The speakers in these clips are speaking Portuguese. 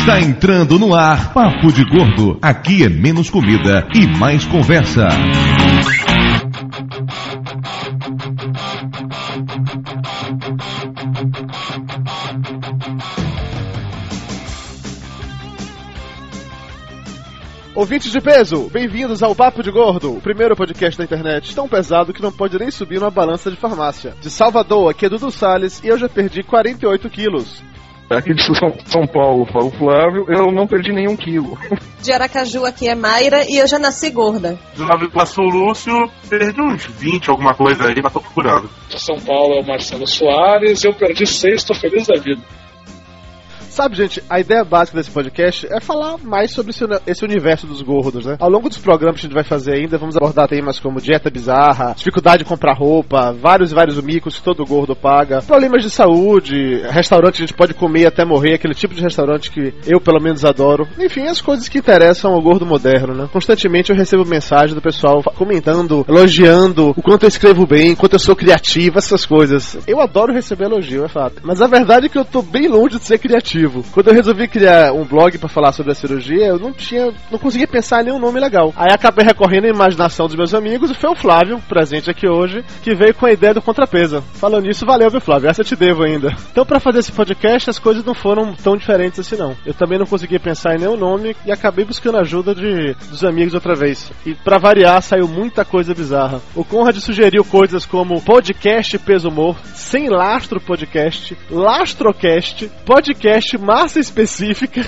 Está entrando no ar Papo de Gordo. Aqui é menos comida e mais conversa. Ouvintes de peso, bem-vindos ao Papo de Gordo, o primeiro podcast da internet tão pesado que não pode nem subir numa balança de farmácia. De Salvador, aqui é Dudu Salles e eu já perdi 48 quilos. Aqui de São, São Paulo, fala o Flávio, eu não perdi nenhum quilo. De Aracaju aqui é Mayra e eu já nasci gorda. De Nova Iguaçu, Lúcio, perdi uns 20, alguma coisa aí, mas tô procurando. De São Paulo é o Marcelo Soares, eu perdi 6, tô feliz da vida. Sabe, gente, a ideia básica desse podcast é falar mais sobre esse, universo dos gordos, né? Ao longo dos programas que a gente vai fazer ainda, vamos abordar temas como dieta bizarra, dificuldade de comprar roupa, vários e vários micos que todo gordo paga, problemas de saúde, restaurante que a gente pode comer até morrer, aquele tipo de restaurante que eu pelo menos adoro. Enfim, as coisas que interessam ao gordo moderno, né? Constantemente eu recebo mensagem do pessoal comentando, elogiando o quanto eu escrevo bem, quanto eu sou criativo, essas coisas. Eu adoro receber elogio, é fato. Mas a verdade é que eu tô bem longe de ser criativo. Quando eu resolvi criar um blog para falar sobre a cirurgia, eu não tinha, não conseguia pensar em nenhum nome legal. Aí acabei recorrendo à imaginação dos meus amigos e foi o Flávio, presente aqui hoje, que veio com a ideia do contrapeso. Falando nisso, valeu, viu, Flávio? Essa eu te devo ainda. Então, para fazer esse podcast, as coisas não foram tão diferentes assim, não. Eu também não conseguia pensar em nenhum nome e acabei buscando ajuda de, dos amigos outra vez. E para variar, saiu muita coisa bizarra. O Conrad sugeriu coisas como podcast peso humor, sem lastro podcast, lastrocast, podcast massa específica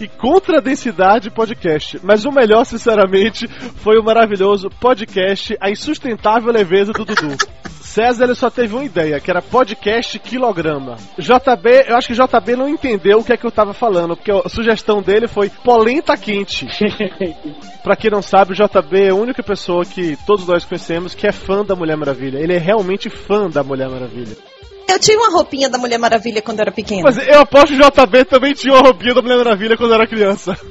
e contra densidade podcast. Mas o melhor, sinceramente, foi o maravilhoso podcast A Insustentável Leveza do Dudu. César ele só teve uma ideia, que era podcast quilograma. JB, eu acho que JB não entendeu o que é que eu tava falando, porque a sugestão dele foi polenta quente. pra quem não sabe, o JB é a única pessoa que todos nós conhecemos que é fã da Mulher Maravilha. Ele é realmente fã da Mulher Maravilha. Eu tinha uma roupinha da Mulher Maravilha quando eu era pequena. Mas eu aposto que o JB também tinha uma roupinha da Mulher Maravilha quando era criança.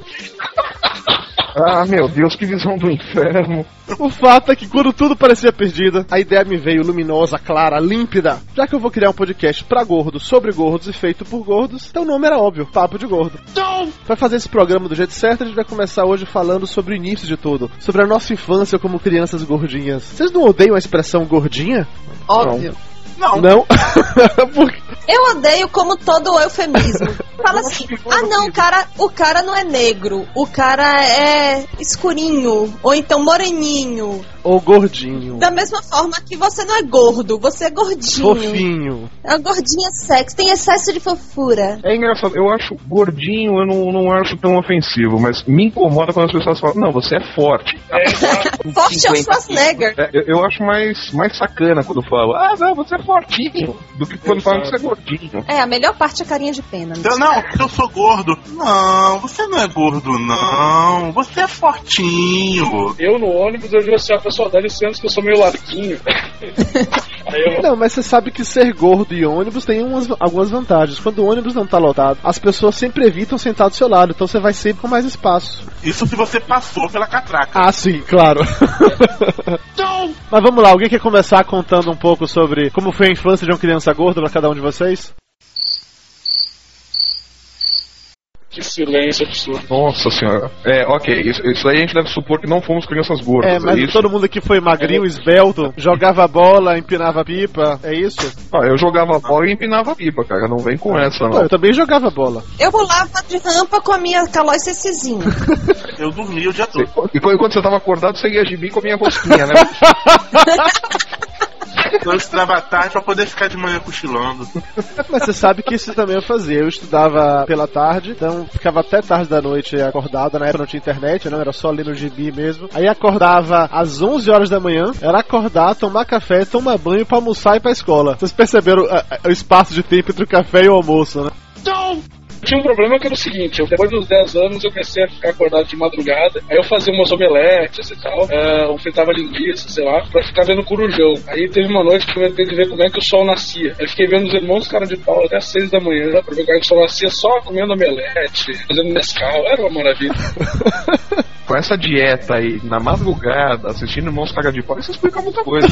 Ah, meu Deus, que visão do inferno. O fato é que quando tudo parecia perdido, a ideia me veio luminosa, clara, límpida. Já que eu vou criar um podcast pra gordos, sobre gordos e feito por gordos, então o nome era óbvio, Papo de Gordo. Não! Pra fazer esse programa do jeito certo, a gente vai começar hoje falando sobre o início de tudo, sobre a nossa infância como crianças gordinhas. Vocês não odeiam a expressão gordinha? Óbvio. Não. Não. Não? eu odeio como todo eufemismo. Fala assim, ah não, cara, o cara não é negro, o cara é escurinho, ou então moreninho. Ou gordinho. Da mesma forma que você não é gordo, você é gordinho. Fofinho. É uma gordinha sexy, tem excesso de fofura. É engraçado, eu acho gordinho, eu não, não acho tão ofensivo, mas me incomoda quando as pessoas falam, não, você é forte. É, forte é o Schwarzenegger. É, eu, eu, acho mais, mais sacana quando falam, ah não, você é fortinho, do que quando falam que você é gordinho. É, a melhor parte é a carinha de pena. Eu, não, eu sou gordo. Não, você não é gordo, não. Você é fortinho. Eu no ônibus eu digo assim, a pessoa dá licença que eu sou meio larguinho. eu... Não, mas você sabe que ser gordo e ônibus tem umas, algumas vantagens. Quando o ônibus não tá lotado, as pessoas sempre evitam sentar do seu lado, então você vai sempre com mais espaço. Isso se você passou pela catraca. Ah, sim, claro. mas vamos lá, alguém quer começar contando um pouco sobre como foi a infância de uma criança gorda para cada um de vocês? Que silêncio absurdo. Nossa senhora. É, ok. Isso, isso aí a gente deve supor que não fomos crianças gordas. É, mas é todo mundo aqui foi magrinho, é. esbelto, jogava bola, empinava pipa. É isso? Ah, eu jogava bola e empinava pipa, cara. Não vem com essa, não. não. Eu também jogava bola. Eu pulava de rampa com a minha calói cecizinha. eu dormia o dia todo. E quando você tava acordado, você ia de mim com a minha rosquinha, né? Eu estudava tarde pra poder ficar de manhã cochilando. Mas você sabe que isso também eu fazia. Eu estudava pela tarde, então ficava até tarde da noite acordado. Na época não tinha internet, não, era só ali no gibi mesmo. Aí acordava às 11 horas da manhã, era acordar, tomar café, tomar banho pra almoçar e ir pra escola. Vocês perceberam o espaço de tempo entre o café e o almoço, né? Não! Tinha um problema que era o seguinte, eu, depois dos 10 anos eu comecei a ficar acordado de madrugada, aí eu fazia umas omeletes e tal, uh, eu fritava linguiça, sei lá, pra ficar vendo corujão. Aí teve uma noite que eu tentei ver como é que o sol nascia. Aí fiquei vendo os irmãos cara de pau até as 6 da manhã, pra ver como é que o sol nascia só comendo omelete, fazendo mescal, era uma maravilha. com essa dieta aí, na madrugada, assistindo Irmãos Caga de Pau, isso explica muita coisa.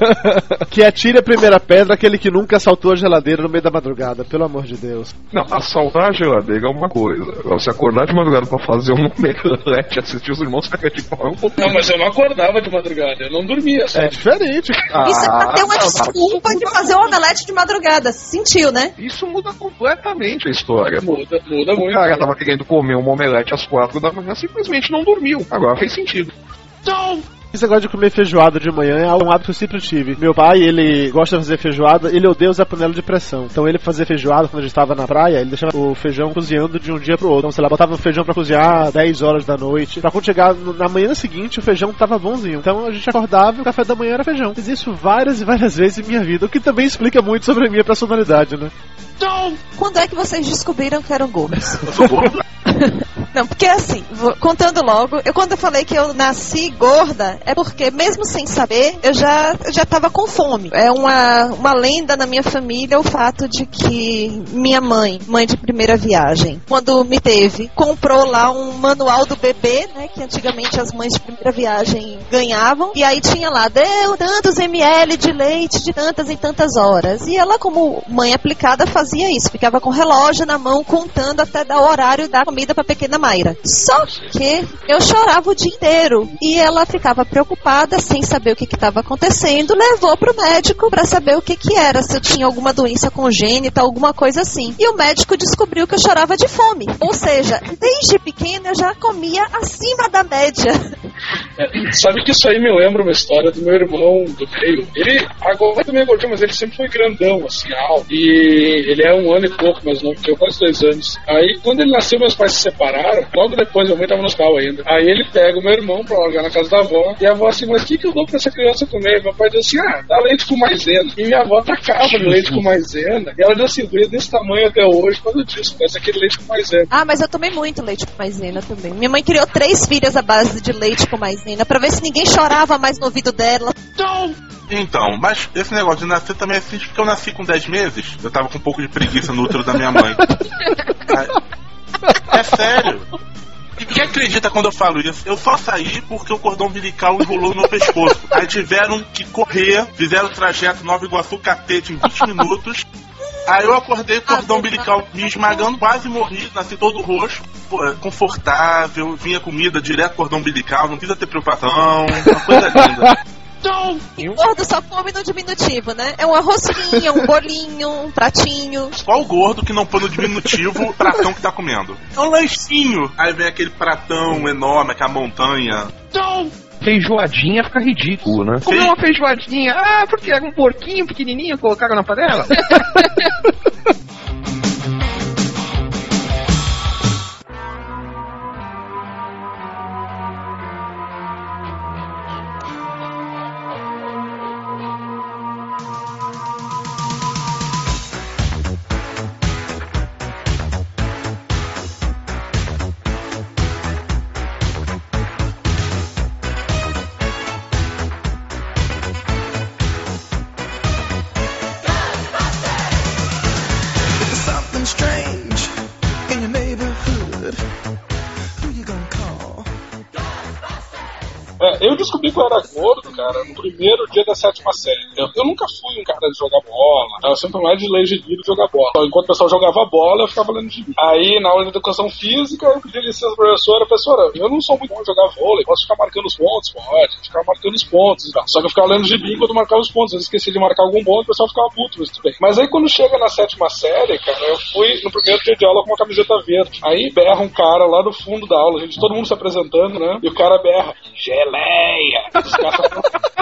que atire a primeira pedra aquele que nunca assaltou a geladeira no meio da madrugada, pelo amor de Deus. Não, assaltar a geladeira é uma coisa. Você acordar de madrugada pra fazer um omelete, assistir os Irmãos Caga de Pau é um pouco... Não, mas eu não acordava de madrugada, eu não dormia, sabe? É diferente. Isso é pra ter uma desculpa de fazer um omelete de madrugada. Sentiu, né? Isso muda completamente a história. Muda, muda O muito. cara tava querendo comer um omelete às quatro da manhã, simplesmente não dormiu. Agora fez sentido. Esse negócio de comer feijoada de manhã é um hábito que eu sempre tive. Meu pai, ele gosta de fazer feijoada, ele odeia usar panela de pressão. Então ele fazia feijoada quando a gente estava na praia, ele deixava o feijão cozinhando de um dia pro outro. Então, sei lá, botava o feijão pra cozinhar 10 horas da noite. Pra quando chegar na manhã seguinte, o feijão tava bonzinho. Então a gente acordava e o café da manhã era feijão. Fiz isso várias e várias vezes em minha vida, o que também explica muito sobre a minha personalidade, né? Quando é que vocês descobriram que eram gordos? Eu sou gordo. Não, porque assim, vou- contando logo, eu quando eu falei que eu nasci gorda, é porque mesmo sem saber, eu já, eu já tava com fome. É uma, uma lenda na minha família o fato de que minha mãe, mãe de primeira viagem, quando me teve, comprou lá um manual do bebê, né, que antigamente as mães de primeira viagem ganhavam, e aí tinha lá, deu tantos ml de leite de tantas em tantas horas. E ela, como mãe aplicada, fazia isso, ficava com relógio na mão, contando até dar o horário da comida pra pequena Mayra. Só que eu chorava o dia inteiro e ela ficava preocupada, sem saber o que estava acontecendo, levou pro médico pra saber o que que era, se eu tinha alguma doença congênita, alguma coisa assim. E o médico descobriu que eu chorava de fome. Ou seja, desde pequena eu já comia acima da média. Sabe que isso aí me lembra uma história do meu irmão do meio. Ele agora também é gordinho, mas ele sempre foi grandão, assim, alto. E ele é um ano e pouco mais novo que eu, quase dois anos. Aí quando ele nasceu, meus pais se separaram. Logo depois, minha mãe tava no hospital ainda. Aí ele pega o meu irmão pra largar na casa da avó. E a avó assim, mas o que, que eu dou pra essa criança comer? Meu pai diz assim, ah, dá leite com maisena. E minha avó tacava no leite com maisena. E ela disse assim, veio desse tamanho até hoje, quando disso, parece aquele leite com maisena. Ah, mas eu tomei muito leite com maisena também. Minha mãe criou três filhas à base de leite com maisena pra ver se ninguém chorava mais no ouvido dela. Então, mas esse negócio de nascer também é assim, porque eu nasci com 10 meses, eu tava com um pouco de preguiça no útero da minha mãe. É, é sério. Quem acredita quando eu falo isso? Eu só saí porque o cordão umbilical enrolou no meu pescoço. Aí tiveram que correr, fizeram o trajeto Nova Iguaçu Catete em 20 minutos. Aí eu acordei o cordão umbilical me esmagando, quase morri, nasci todo roxo, confortável, vinha comida direto do cordão umbilical, não precisa ter preocupação, uma coisa linda. E gordo só come no diminutivo, né? É uma rosquinha, um bolinho, um pratinho. Qual o gordo que não põe no diminutivo o pratão que tá comendo? É um lanchinho. Aí vem aquele pratão enorme, aquela montanha. Feijoadinha fica ridículo, né? Comer uma feijoadinha, ah, porque era um porquinho pequenininho, colocaram na panela. Eu descobri que eu era gordo, cara, no primeiro dia da sétima série. Eu, eu nunca fui um cara de jogar bola. Eu sempre mais de ler gibi e jogar bola. Então, enquanto o pessoal jogava bola, eu ficava lendo gibi. Aí, na aula de educação física, eu pedi licença pra professora. Professora, eu não sou muito bom de jogar vôlei. Posso ficar marcando os pontos? Pode. Ficar marcando os pontos tal. Só que eu ficava lendo gibi enquanto marcava os pontos. Eu esqueci de marcar algum ponto, o pessoal ficava puto, mas tudo bem. Mas aí, quando chega na sétima série, cara, eu fui no primeiro dia de aula com uma camiseta verde. Aí berra um cara lá do fundo da aula, gente, todo mundo se apresentando, né? E o cara berra, geleia! Os caras Aí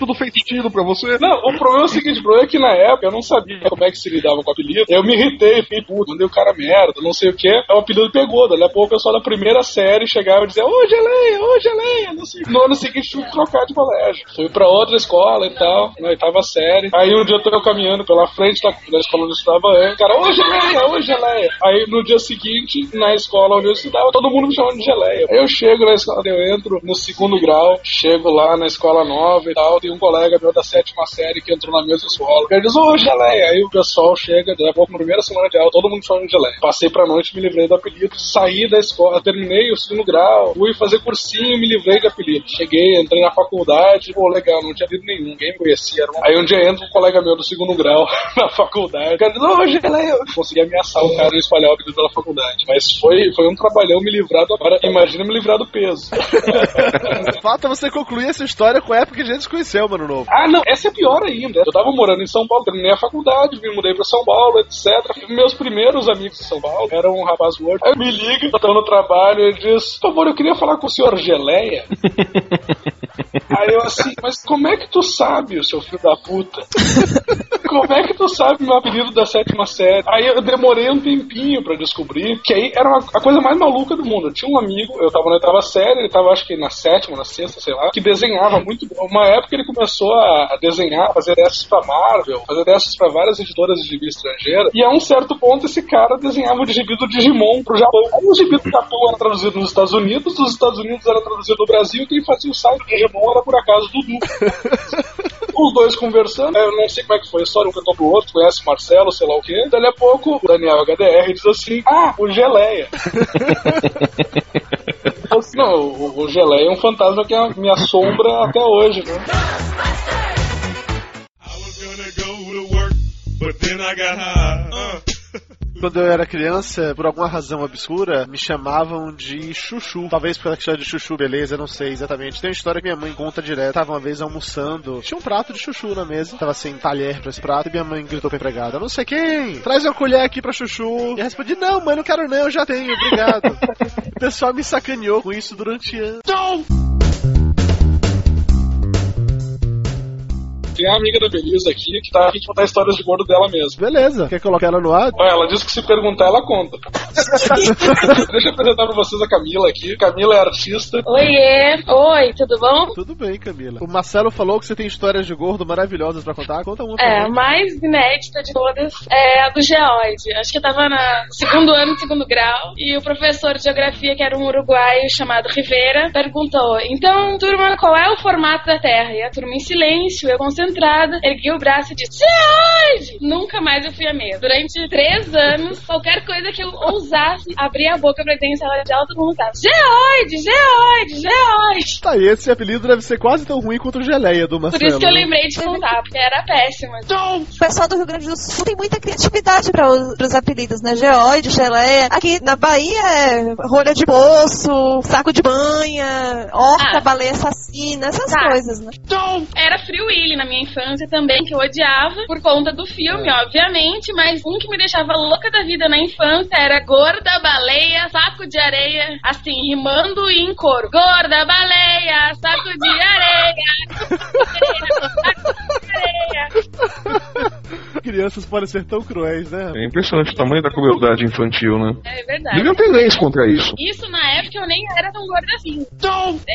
tudo fez sentido pra você. Não, o problema é o seguinte, o problema é que na época eu não sabia como é que se lidava com o apelido. Eu me irritei, fiquei puto, mandei o cara merda, não sei o que. O apelido pegou, dali a pouco o pessoal da primeira série chegava e dizia, ô geleia, ô geleia, não sei. No ano seguinte tive que trocar de colégio. Fui pra outra escola e tal, na oitava série. Aí um dia eu tô caminhando pela frente da, da escola onde eu estudava antes, cara, ô geleia, ô geleia. Aí no dia seguinte, na escola onde eu estudava, todo mundo me chamando de geleia. Aí eu chego na escola, eu entro no segundo grau, chego lá na escola nova e tal, um colega meu da sétima série que entrou na mesma escola. Ele diz, ô, geleia. Aí o pessoal chega, daqui a pouco, na primeira semana de aula, todo mundo chama de geleia. Passei pra noite, me livrei do apelido, saí da escola, terminei o segundo grau, fui fazer cursinho, me livrei do apelido. Cheguei, entrei na faculdade, pô, legal, não tinha lido nenhum, ninguém me conhecia. Um... Aí um dia entra um colega meu do segundo grau na faculdade. O cara diz, ô, geleia. Eu consegui ameaçar o cara e espalhar o apelido pela faculdade. Mas foi, foi um trabalhão me livrar do. Agora, imagina me livrar do peso. Falta você concluir essa história com a época que a gente se conheceu, mano novo. Ah, não, essa é pior ainda. Eu tava morando em São Paulo, terminei a faculdade, me mudei pra São Paulo, etc. Meus primeiros amigos de São Paulo eram um rapaz gordo. Aí me liga, eu tô no trabalho, ele diz: Por favor, eu queria falar com o senhor Geleia. Aí eu assim, mas como é que tu sabe, o seu filho da puta? Como é que tu sabe meu apelido da sétima série? Aí eu demorei um tempinho pra descobrir que aí era uma, a coisa mais maluca do mundo. Eu tinha um amigo, eu tava na oitava série, ele tava acho que na sétima, na sexta, sei lá, que desenhava muito. Uma época ele começou a desenhar, fazer testes pra Marvel, fazer testes pra várias editoras de gibi estrangeira. E a um certo ponto esse cara desenhava o gibi do Digimon pro Japão. Aí o gibi do Japão era traduzido nos Estados Unidos, dos Estados Unidos era traduzido no Brasil, e quem fazia o site do Digimon era por acaso Dudu. Os dois conversando, eu não sei como é que foi a história, um cantou pro outro, conhece Marcelo, sei lá o quê. Daí a pouco, o Daniel HDR diz assim: Ah, o Geleia. Assim, não, o, o Geleia é um fantasma que me assombra até hoje, né? Quando eu era criança, por alguma razão obscura, me chamavam de Chuchu. Talvez pela questão de Chuchu, beleza, não sei exatamente. Tem uma história que minha mãe conta direto. Tava uma vez almoçando, tinha um prato de Chuchu na mesa. Tava sem talher pra esse prato e minha mãe gritou pra empregada: Não sei quem, traz uma colher aqui pra Chuchu. E eu respondi: Não, mãe, não quero não, eu já tenho, obrigado. o pessoal me sacaneou com isso durante anos. Tem a amiga da Belisa aqui que tá aqui contar histórias de gordo dela mesmo. Beleza, quer colocar ela no ar? Ela disse que se perguntar, ela conta. Deixa eu apresentar pra vocês a Camila aqui. Camila é artista. Oiê, oi, tudo bom? Tudo bem, Camila. O Marcelo falou que você tem histórias de gordo maravilhosas pra contar. Conta uma. pra É, a mais inédita de todas é a do geoide. Acho que eu tava no segundo ano, segundo grau, e o professor de geografia, que era um uruguaio chamado Rivera, perguntou: Então, turma, qual é o formato da Terra? E a turma em silêncio, eu concentrada, ergui o braço e disse: Geoide! Nunca mais eu fui a mesma. Durante três anos, qualquer coisa que eu ousasse abrir a boca pra dizer em sala de aula, todo mundo tava: Geoide, geoide, geoide! Tá, e esse apelido deve ser quase tão ruim quanto o Geleia do Marcelo. Por isso que eu lembrei de contar, porque era péssima. O pessoal do Rio Grande do Sul tem muita criatividade para os apelidos, né? Geoide, geleia. Aqui na Bahia é rolha de bolso, saco de banha, horta, Ah. baleia assassina, essas Tá. coisas, né? Era Free Willy na minha infância também, que eu odiava, por conta do filme, É. obviamente, mas um que me deixava louca da vida na infância era Gorda Baleia, Saco de Areia, assim, rimando e em coro. Gorda Baleia, Saco de Areia, Saco de Areia. Crianças podem ser tão cruéis, né? É impressionante o tamanho da crueldade infantil, né? É verdade. Deviam ter leis contra isso. Isso na época eu nem era tão gorda assim.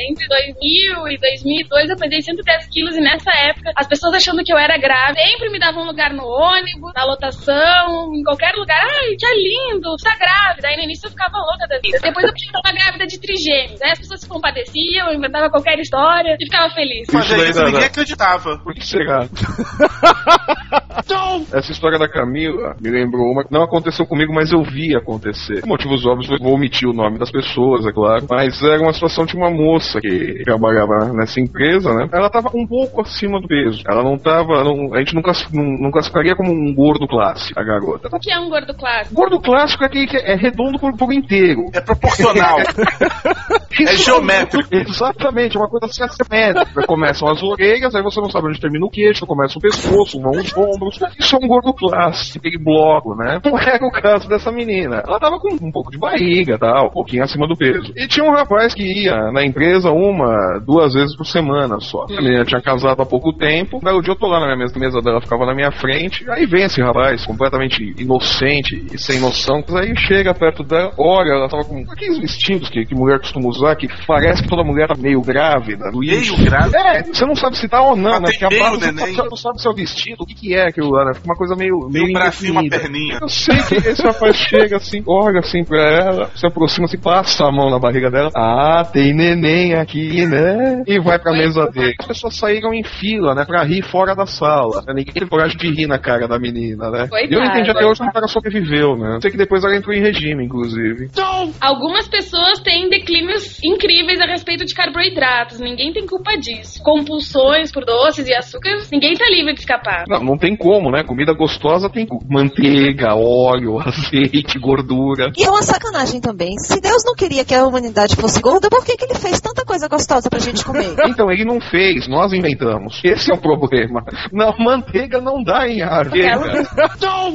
Entre 2000 e 2002 eu pesei 110 quilos e nessa época as pessoas achando que eu era grávida sempre me davam um lugar no ônibus, na lotação, em qualquer lugar. Ai, que lindo, você tá grávida. Aí no início eu ficava louca da vida. Depois eu tava grávida de trigêmeos. Aí as pessoas se compadeciam, inventava qualquer história e ficava feliz. Mas Isso daí isso, dá- ninguém acreditava. Por que será? Essa história da Camila me lembrou uma que não aconteceu comigo, mas eu vi acontecer. Por motivos óbvios, eu vou omitir o nome das pessoas, é claro. Mas era uma situação de uma moça que trabalhava nessa empresa, né? Ela tava um pouco acima do peso. Ela não tava. não- a gente não, não classificaria como um gordo clássico, a garota. O que é um gordo clássico? Gordo clássico é aquele que é redondo por, por inteiro. É proporcional. é geométrico. Exatamente, é uma coisa assim assimétrica. Começam as orelhas, aí você não sabe onde termina o queixo, começa o pescoço, vão os ombros. Isso é um gordo clássico, aquele bloco, né? Não era o caso dessa menina. Ela tava com um pouco de barriga, tal, um pouquinho acima do peso. E tinha um rapaz que ia na empresa uma, duas vezes por semana só. A menina tinha casado há pouco tempo. Daí o dia eu tô lá na minha mesa, a mesa dela ficava na minha frente. Aí vem esse rapaz, completamente inocente e sem noção. Aí chega perto dela, olha, ela tava com aqueles vestidos que, que mulher costuma usar, que parece que toda mulher tá meio grávida. Meio grávida? É, você não sabe se tá ou não, Mas né? Porque a barra você não sabe se é o vestido, o que, que é aquilo lá, né? Fica uma coisa meio, meio um bracinho, uma perninha. Eu sei que esse rapaz chega assim, olha assim pra ela, se aproxima assim, passa a mão na barriga dela. Ah, tem neném aqui, né? E vai pra mesa dele. As pessoas saíram em fila, né? Pra rir fora da sala. Ninguém teve coragem de rir na cara da menina, né? E eu entendi até hoje como o cara sobreviveu, né? Sei que depois ela entrou em regime, inclusive. Algumas pessoas têm declínios incríveis a respeito de carboidratos. Ninguém tem culpa disso. Compulsões por doces e açúcares, ninguém tá livre de escapar. Não, não tem como, né? Comida gostosa tem manteiga, óleo, azeite, gordura. E é uma sacanagem também. Se Deus não queria que a humanidade fosse gorda, por que, que ele fez tanta coisa gostosa pra gente comer? Então, ele não fez, nós inventamos. Esse é o problema. Não, manteiga não dá em árvore.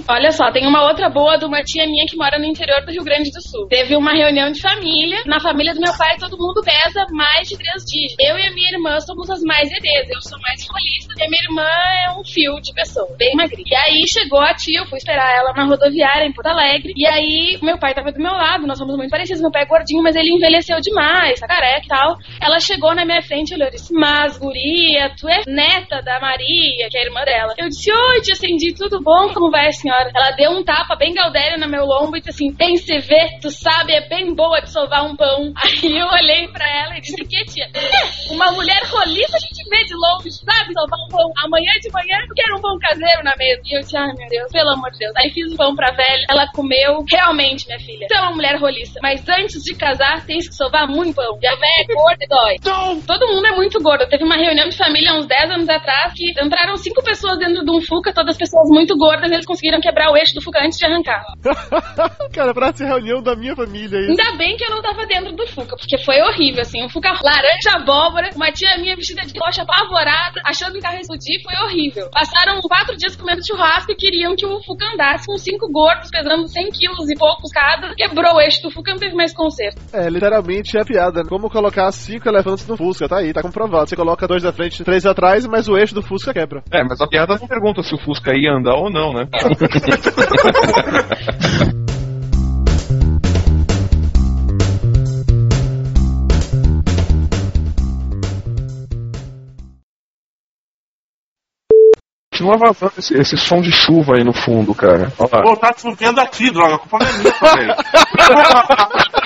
Olha só, tem uma outra boa de uma tia minha que mora no interior do Rio Grande do Sul. Teve uma reunião de família. Na família do meu pai, todo mundo pesa mais de três dígitos. Eu e a minha irmã somos as mais EDs. Eu sou mais rolista e a minha irmã é um fio de pessoa, bem magrinha. E aí chegou a tia, eu fui esperar ela na rodoviária em Porto Alegre. E aí meu pai tava do meu lado, nós somos muito parecidos. Meu pai é gordinho, mas ele envelheceu demais, tá careca e tal. Ela chegou na minha frente e olhou e disse: Mas, guria, tu é neta da Maria, que é a irmã dela. Eu disse: Oi, tia Acendi, tudo bom? Como vai a senhora? Ela deu um tapa bem gaudério no meu lombo e disse assim: Bem se tu sabe, é bem boa de sovar um pão. Aí eu olhei pra ela e disse: Que tia? "É, Uma mulher rolista a gente vê de longe, sabe sovar um pão. Amanhã de manhã eu quero um pão caseiro na mesa. E eu disse: Ai meu Deus, pelo amor de Deus. Aí fiz o pão pra velha, ela comeu. Realmente, minha filha, tu é uma mulher rolista, mas antes de casar tens que sovar muito pão. E a velha é gorda e dói. Todo mundo é muito gordo. Teve uma reunião de família há uns 10 anos atrás que entraram cinco pessoas dentro de um Fuca, todas pessoas muito gordas, e eles conseguiram quebrar o eixo do Fuca antes de arrancar. Cara, parece reunião da minha família isso. Ainda bem que eu não tava dentro do Fuca, porque foi horrível, assim. Um Fuca laranja abóbora, uma tia minha vestida de rocha apavorada, achando que o carro explodir, foi horrível. Passaram quatro dias comendo churrasco e queriam que o Fuca andasse com cinco gordos, pesando 100 quilos e poucos cada. Quebrou o eixo do Fuca, não teve mais conserto. É, literalmente é piada. né? Como colocar cinco elefantes no Fusca, tá aí, tá comprovado. Você coloca dois da frente e três atrás, mas o eixo do Fusca quebra. É, mas a piada não pergunta se o Fusca ia andar ou não, né? Continua vazando esse, esse som de chuva aí no fundo, cara. Olha lá. Pô, tá chovendo aqui, droga. A culpa não é minha também.